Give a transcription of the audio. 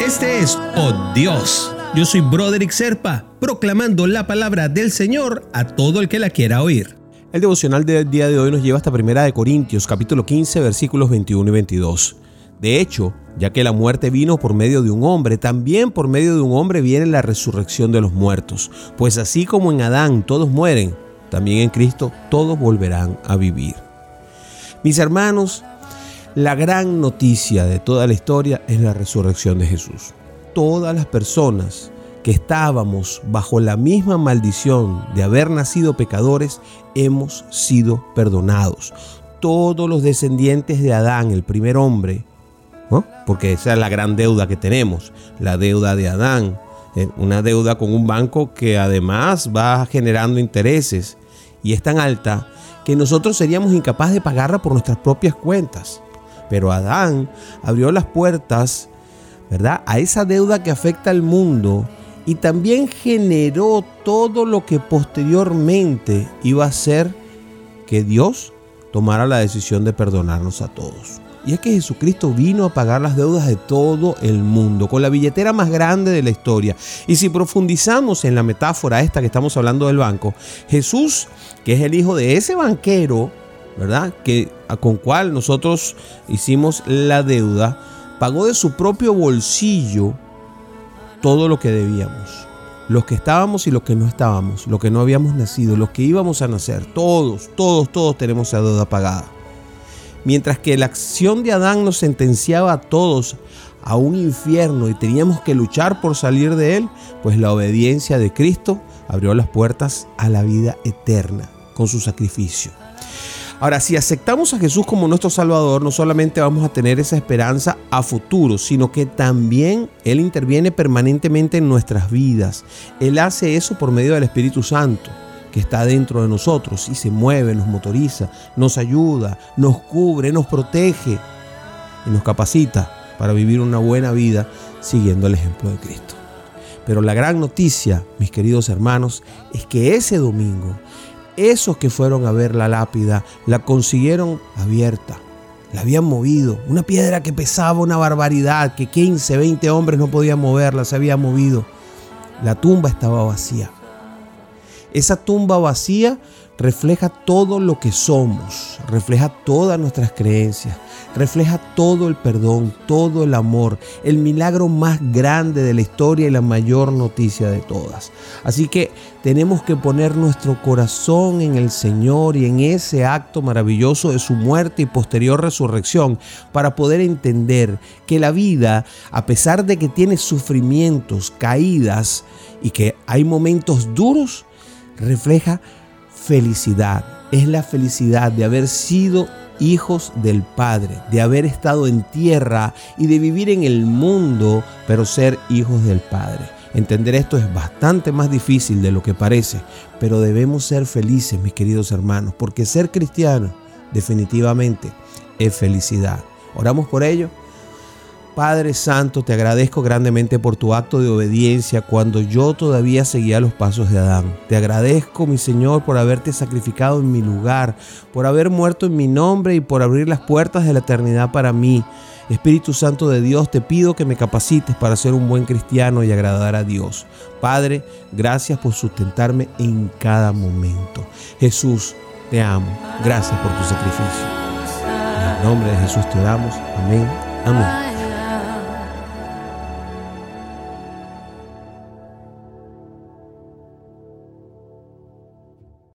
Este es Oh Dios. Yo soy Broderick Serpa, proclamando la palabra del Señor a todo el que la quiera oír. El devocional del día de hoy nos lleva hasta Primera de Corintios, capítulo 15, versículos 21 y 22. De hecho, ya que la muerte vino por medio de un hombre, también por medio de un hombre viene la resurrección de los muertos. Pues así como en Adán todos mueren, también en Cristo todos volverán a vivir. Mis hermanos, la gran noticia de toda la historia es la resurrección de Jesús. Todas las personas que estábamos bajo la misma maldición de haber nacido pecadores, hemos sido perdonados. Todos los descendientes de Adán, el primer hombre, porque esa es la gran deuda que tenemos, la deuda de Adán, eh, una deuda con un banco que además va generando intereses y es tan alta que nosotros seríamos incapaces de pagarla por nuestras propias cuentas. Pero Adán abrió las puertas, ¿verdad? A esa deuda que afecta al mundo y también generó todo lo que posteriormente iba a ser que Dios tomara la decisión de perdonarnos a todos. Y es que Jesucristo vino a pagar las deudas de todo el mundo, con la billetera más grande de la historia. Y si profundizamos en la metáfora esta que estamos hablando del banco, Jesús, que es el hijo de ese banquero, ¿verdad? Que con cual nosotros hicimos la deuda, pagó de su propio bolsillo todo lo que debíamos. Los que estábamos y los que no estábamos, los que no habíamos nacido, los que íbamos a nacer, todos, todos, todos tenemos esa deuda pagada. Mientras que la acción de Adán nos sentenciaba a todos a un infierno y teníamos que luchar por salir de él, pues la obediencia de Cristo abrió las puertas a la vida eterna con su sacrificio. Ahora, si aceptamos a Jesús como nuestro Salvador, no solamente vamos a tener esa esperanza a futuro, sino que también Él interviene permanentemente en nuestras vidas. Él hace eso por medio del Espíritu Santo que está dentro de nosotros y se mueve, nos motoriza, nos ayuda, nos cubre, nos protege y nos capacita para vivir una buena vida siguiendo el ejemplo de Cristo. Pero la gran noticia, mis queridos hermanos, es que ese domingo esos que fueron a ver la lápida la consiguieron abierta. La habían movido. Una piedra que pesaba una barbaridad, que 15, 20 hombres no podían moverla, se había movido. La tumba estaba vacía. Esa tumba vacía refleja todo lo que somos, refleja todas nuestras creencias, refleja todo el perdón, todo el amor, el milagro más grande de la historia y la mayor noticia de todas. Así que tenemos que poner nuestro corazón en el Señor y en ese acto maravilloso de su muerte y posterior resurrección para poder entender que la vida, a pesar de que tiene sufrimientos, caídas y que hay momentos duros, refleja felicidad. Es la felicidad de haber sido hijos del Padre, de haber estado en tierra y de vivir en el mundo, pero ser hijos del Padre. Entender esto es bastante más difícil de lo que parece, pero debemos ser felices, mis queridos hermanos, porque ser cristiano definitivamente es felicidad. Oramos por ello. Padre Santo, te agradezco grandemente por tu acto de obediencia cuando yo todavía seguía los pasos de Adán. Te agradezco, mi Señor, por haberte sacrificado en mi lugar, por haber muerto en mi nombre y por abrir las puertas de la eternidad para mí. Espíritu Santo de Dios, te pido que me capacites para ser un buen cristiano y agradar a Dios. Padre, gracias por sustentarme en cada momento. Jesús, te amo. Gracias por tu sacrificio. En el nombre de Jesús te damos. Amén. Amén.